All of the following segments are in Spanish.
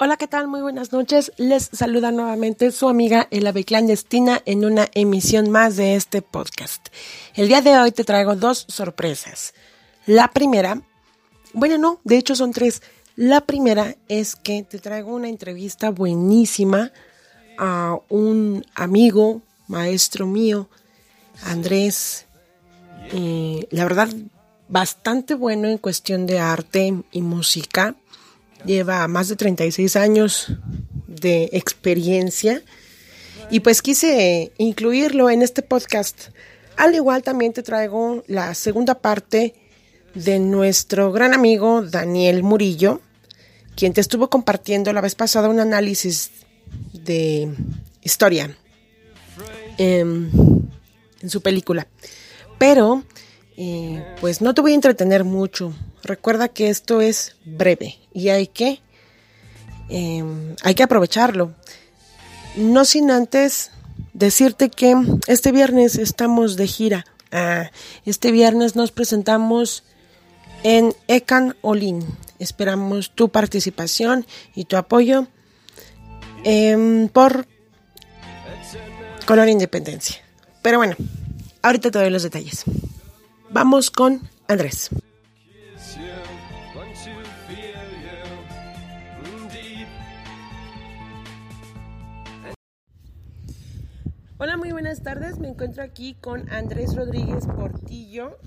Hola, ¿qué tal? Muy buenas noches. Les saluda nuevamente su amiga El Ave Clandestina en una emisión más de este podcast. El día de hoy te traigo dos sorpresas. La primera, bueno, no, de hecho son tres. La primera es que te traigo una entrevista buenísima a un amigo, maestro mío, Andrés. Eh, la verdad, bastante bueno en cuestión de arte y música lleva más de 36 años de experiencia y pues quise incluirlo en este podcast. Al igual también te traigo la segunda parte de nuestro gran amigo Daniel Murillo, quien te estuvo compartiendo la vez pasada un análisis de historia en, en su película. Pero, eh, pues no te voy a entretener mucho. Recuerda que esto es breve y hay que, em, hay que aprovecharlo. No sin antes decirte que este viernes estamos de gira. Ah, este viernes nos presentamos en Ecan Olin. Esperamos tu participación y tu apoyo em, por Color Independencia. Pero bueno, ahorita te doy los detalles. Vamos con Andrés. Hola, muy buenas tardes. Me encuentro aquí con Andrés Rodríguez Portillo,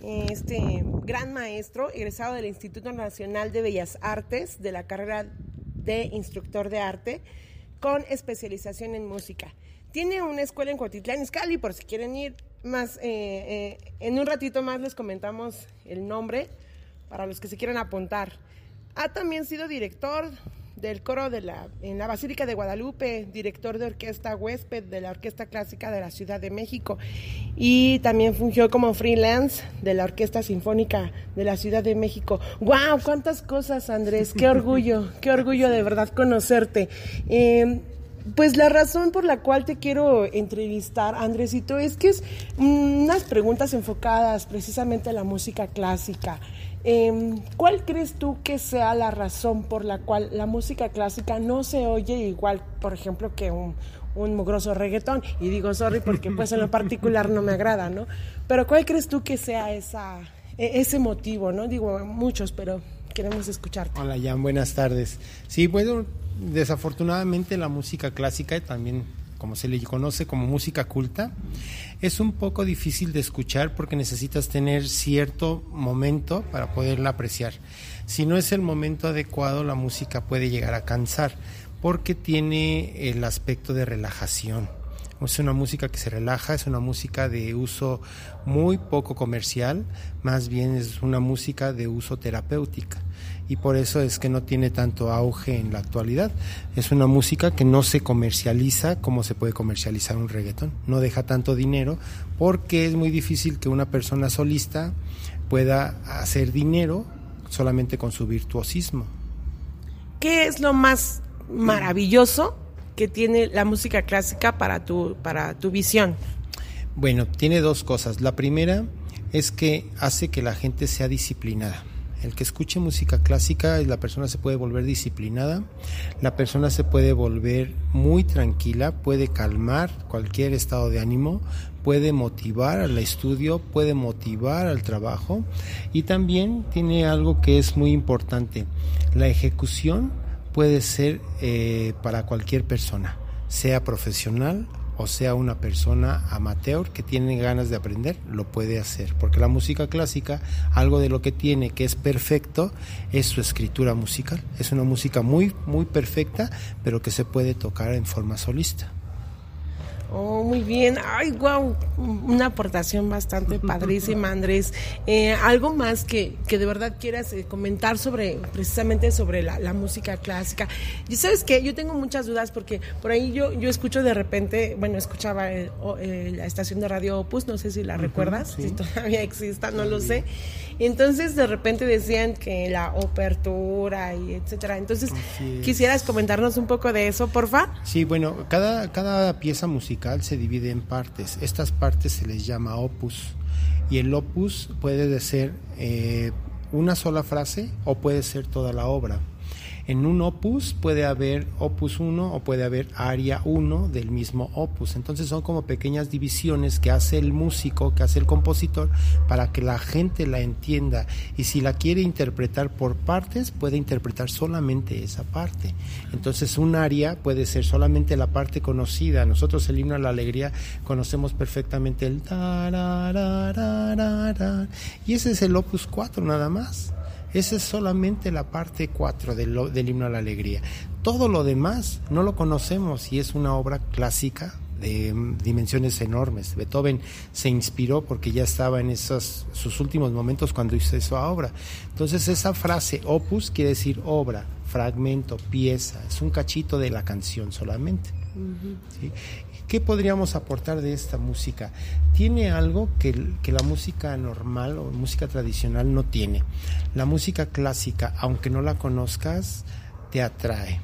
este gran maestro, egresado del Instituto Nacional de Bellas Artes, de la carrera de instructor de arte, con especialización en música. Tiene una escuela en Cuautitlán, Izcalli, por si quieren ir más. Eh, eh, en un ratito más les comentamos el nombre para los que se quieran apuntar. Ha también sido director del coro de la, en la Basílica de Guadalupe, director de orquesta huésped de la Orquesta Clásica de la Ciudad de México y también fungió como freelance de la Orquesta Sinfónica de la Ciudad de México. ¡Wow! ¿Cuántas cosas, Andrés? ¡Qué orgullo! ¡Qué orgullo de verdad conocerte! Eh, pues la razón por la cual te quiero entrevistar, Andresito, es que es unas preguntas enfocadas precisamente a la música clásica. Em, ¿Cuál crees tú que sea la razón por la cual la música clásica no se oye igual, por ejemplo, que un, un mugroso reggaetón? Y digo sorry porque pues en lo particular no me agrada, ¿no? Pero ¿cuál crees tú que sea esa, e, ese motivo, ¿no? Digo muchos, pero queremos escucharte. Hola Jan, buenas tardes. Sí, bueno, desafortunadamente la música clásica también como se le conoce como música culta, es un poco difícil de escuchar porque necesitas tener cierto momento para poderla apreciar. Si no es el momento adecuado, la música puede llegar a cansar porque tiene el aspecto de relajación. Es una música que se relaja, es una música de uso muy poco comercial, más bien es una música de uso terapéutica y por eso es que no tiene tanto auge en la actualidad. Es una música que no se comercializa como se puede comercializar un reggaetón. No deja tanto dinero porque es muy difícil que una persona solista pueda hacer dinero solamente con su virtuosismo. ¿Qué es lo más maravilloso que tiene la música clásica para tu, para tu visión? Bueno, tiene dos cosas. La primera es que hace que la gente sea disciplinada el que escuche música clásica, la persona se puede volver disciplinada, la persona se puede volver muy tranquila, puede calmar cualquier estado de ánimo, puede motivar al estudio, puede motivar al trabajo y también tiene algo que es muy importante, la ejecución puede ser eh, para cualquier persona, sea profesional o sea una persona amateur que tiene ganas de aprender, lo puede hacer. Porque la música clásica, algo de lo que tiene que es perfecto, es su escritura musical. Es una música muy, muy perfecta, pero que se puede tocar en forma solista. Oh, muy bien. Ay, wow. Una aportación bastante padrísima, Andrés. Eh, algo más que, que, de verdad quieras eh, comentar sobre, precisamente sobre la, la, música clásica. Y sabes que yo tengo muchas dudas porque por ahí yo, yo escucho de repente, bueno, escuchaba eh, la estación de radio Opus, no sé si la recuerdas, si todavía exista, no lo sé. Entonces de repente decían que la opertura y etcétera. Entonces, ¿quisieras comentarnos un poco de eso, porfa? Sí, bueno, cada, cada pieza musical se divide en partes. Estas partes se les llama opus. Y el opus puede ser eh, una sola frase o puede ser toda la obra. En un opus puede haber opus 1 o puede haber aria 1 del mismo opus. Entonces son como pequeñas divisiones que hace el músico, que hace el compositor, para que la gente la entienda. Y si la quiere interpretar por partes, puede interpretar solamente esa parte. Entonces un aria puede ser solamente la parte conocida. Nosotros el himno a la alegría conocemos perfectamente el y ese es el opus 4 nada más. Esa es solamente la parte 4 del, del himno a la alegría. Todo lo demás no lo conocemos y es una obra clásica de dimensiones enormes. Beethoven se inspiró porque ya estaba en esos sus últimos momentos cuando hizo esa obra. Entonces esa frase opus quiere decir obra, fragmento, pieza, es un cachito de la canción solamente. ¿Qué podríamos aportar de esta música? Tiene algo que, que, la música normal o música tradicional no tiene. La música clásica, aunque no la conozcas, te atrae.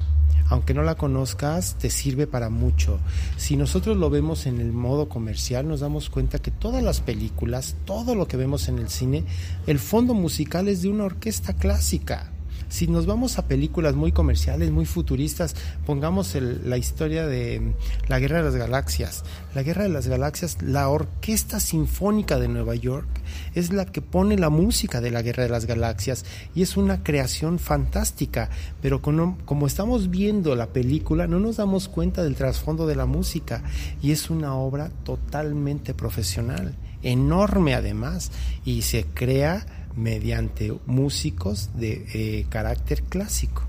Aunque no la conozcas, te sirve para mucho. Si nosotros lo vemos en el modo comercial, nos damos cuenta que todas las películas, todo lo que vemos en el cine, el fondo musical es de una orquesta clásica si nos vamos a películas muy comerciales, muy futuristas, pongamos la historia de mm, la Guerra de las Galaxias. La Guerra de las Galaxias, la Orquesta Sinfónica de Nueva York es la que pone la música de la Guerra de las Galaxias y es una creación fantástica, pero como estamos viendo la película no nos damos cuenta del trasfondo de la música y es una obra totalmente profesional, enorme además, y se crea mediante músicos de eh, carácter clásico,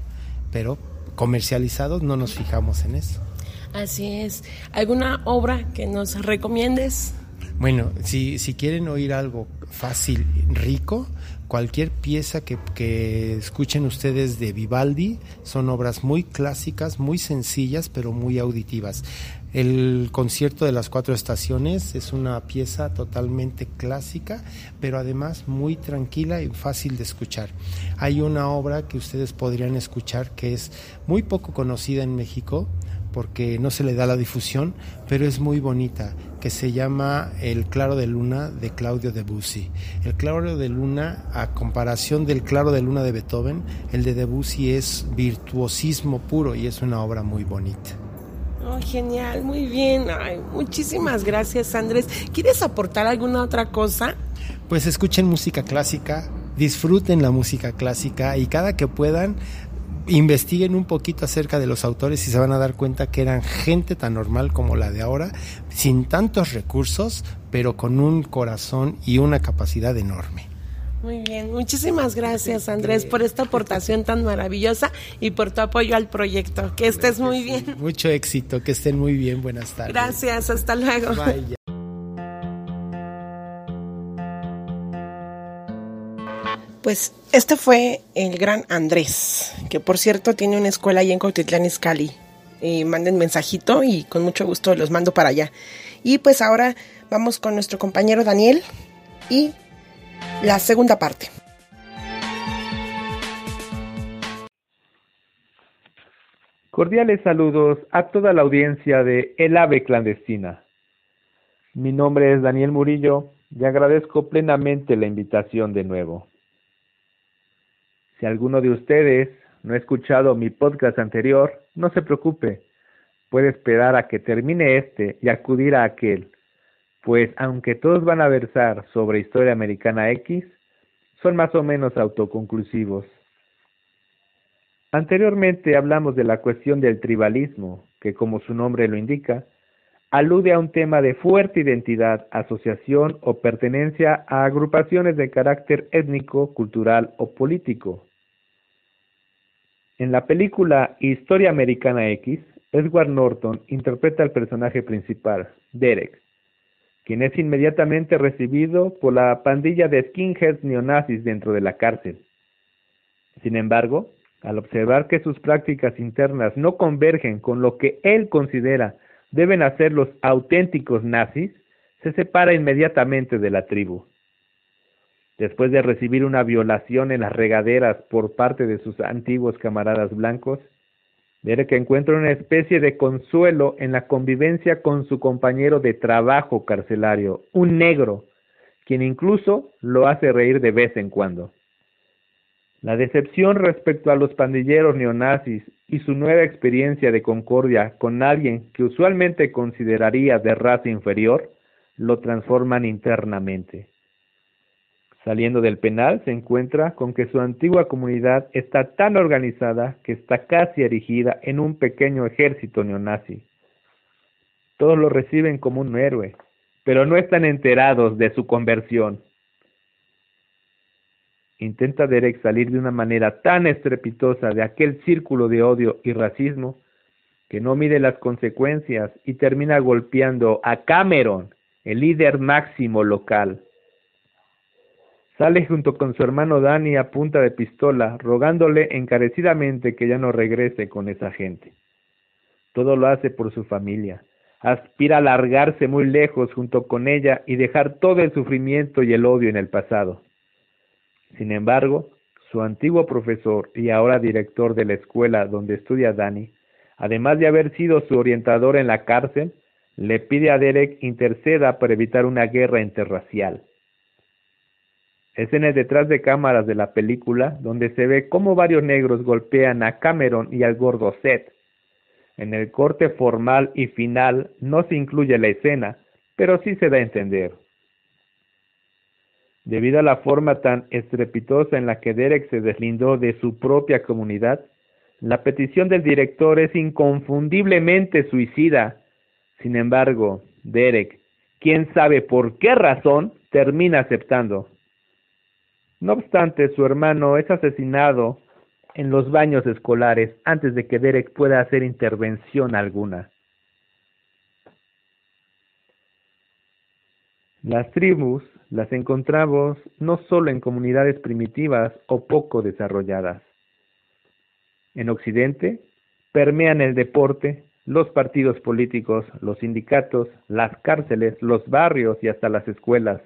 pero comercializados no nos fijamos en eso. Así es. ¿Alguna obra que nos recomiendes? Bueno, si, si quieren oír algo fácil, rico, cualquier pieza que, que, escuchen ustedes de Vivaldi son obras muy clásicas, muy sencillas, pero muy auditivas. El concierto de las cuatro estaciones es una pieza totalmente clásica, pero además muy tranquila y fácil de escuchar. Hay una obra que ustedes podrían escuchar que es muy poco conocida en México porque no se le da la difusión, pero es muy bonita, que se llama El Claro de Luna de Claudio Debussy. El Claro de Luna, a comparación del Claro de Luna de Beethoven, el de Debussy es virtuosismo puro y es una obra muy bonita. Oh, genial, muy bien. muchísimas gracias, Andrés. ¿Quieres aportar alguna otra cosa? Pues escuchen música clásica, disfruten la música clásica y cada que puedan investiguen un poquito acerca de los autores y se van a dar cuenta que eran gente tan normal como la de ahora, sin tantos recursos, pero con un corazón y una capacidad enorme. Muy bien, muchísimas gracias Andrés por esta aportación tan maravillosa y por tu apoyo al proyecto. Que estés muy bien. Mucho éxito, que estén muy bien. Buenas tardes. Gracias, hasta luego. Pues este fue el gran Andrés, que por cierto tiene una escuela ahí en Cotitlán Izcalli. Eh, manden mensajito y con mucho gusto los mando para allá. Y pues ahora vamos con nuestro compañero Daniel y la segunda parte. Cordiales saludos a toda la audiencia de El Ave Clandestina. Mi nombre es Daniel Murillo y agradezco plenamente la invitación de nuevo. Si alguno de ustedes no ha escuchado mi podcast anterior, no se preocupe, puede esperar a que termine este y acudir a aquel pues aunque todos van a versar sobre historia americana X, son más o menos autoconclusivos. Anteriormente hablamos de la cuestión del tribalismo, que como su nombre lo indica, alude a un tema de fuerte identidad, asociación o pertenencia a agrupaciones de carácter étnico, cultural o político. En la película Historia Americana X, Edward Norton interpreta al personaje principal, Derek, quien es inmediatamente recibido por la pandilla de skinheads neonazis dentro de la cárcel. Sin embargo, al observar que sus prácticas internas no convergen con lo que él considera deben hacer los auténticos nazis, se separa inmediatamente de la tribu. Después de recibir una violación en las regaderas por parte de sus antiguos camaradas blancos, Derek encuentra una especie de consuelo en la convivencia con su compañero de trabajo carcelario, un negro, quien incluso lo hace reír de vez en cuando. La decepción respecto a los pandilleros neonazis y su nueva experiencia de concordia con alguien que usualmente consideraría de raza inferior lo transforman internamente. Saliendo del penal se encuentra con que su antigua comunidad está tan organizada que está casi erigida en un pequeño ejército neonazi. Todos lo reciben como un héroe, pero no están enterados de su conversión. Intenta Derek salir de una manera tan estrepitosa de aquel círculo de odio y racismo que no mide las consecuencias y termina golpeando a Cameron, el líder máximo local. Sale junto con su hermano Danny a punta de pistola, rogándole encarecidamente que ya no regrese con esa gente. Todo lo hace por su familia. Aspira a largarse muy lejos junto con ella y dejar todo el sufrimiento y el odio en el pasado. Sin embargo, su antiguo profesor y ahora director de la escuela donde estudia Danny, además de haber sido su orientador en la cárcel, le pide a Derek interceda para evitar una guerra interracial. Es en el detrás de cámaras de la película donde se ve cómo varios negros golpean a Cameron y al gordo Seth. En el corte formal y final no se incluye la escena, pero sí se da a entender. Debido a la forma tan estrepitosa en la que Derek se deslindó de su propia comunidad, la petición del director es inconfundiblemente suicida. Sin embargo, Derek, quién sabe por qué razón, termina aceptando. No obstante, su hermano es asesinado en los baños escolares antes de que Derek pueda hacer intervención alguna. Las tribus las encontramos no solo en comunidades primitivas o poco desarrolladas. En Occidente permean el deporte, los partidos políticos, los sindicatos, las cárceles, los barrios y hasta las escuelas.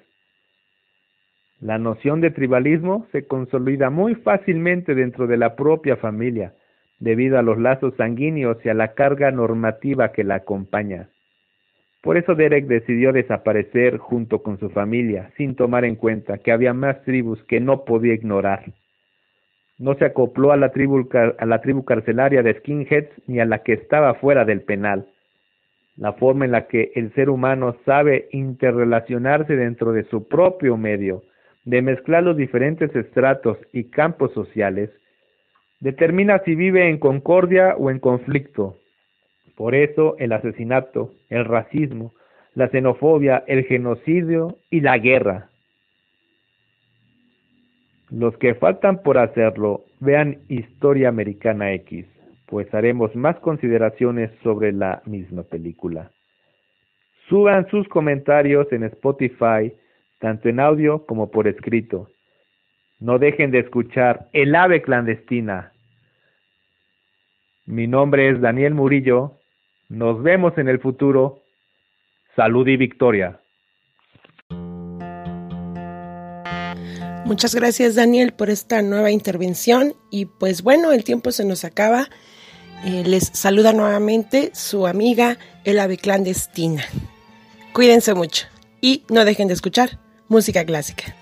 La noción de tribalismo se consolida muy fácilmente dentro de la propia familia, debido a los lazos sanguíneos y a la carga normativa que la acompaña. Por eso Derek decidió desaparecer junto con su familia, sin tomar en cuenta que había más tribus que no podía ignorar. No se acopló a la tribu, carcelaria de skinheads ni a la que estaba fuera del penal. La forma en la que el ser humano sabe interrelacionarse dentro de su propio medio, de mezclar los diferentes estratos y campos sociales, determina si vive en concordia o en conflicto, por eso el asesinato, el racismo, la xenofobia, el genocidio y la guerra. Los que faltan por hacerlo, vean Historia Americana X, pues haremos más consideraciones sobre la misma película. Suban sus comentarios en Spotify, tanto en audio como por escrito. No dejen de escuchar El ave clandestina. Mi nombre es Daniel Murillo nos vemos en el futuro. Salud y victoria. Muchas gracias Daniel por esta nueva intervención y pues bueno, el tiempo se nos acaba. Eh, les saluda nuevamente su amiga El Ave Clandestina. Cuídense mucho y no dejen de escuchar música clásica.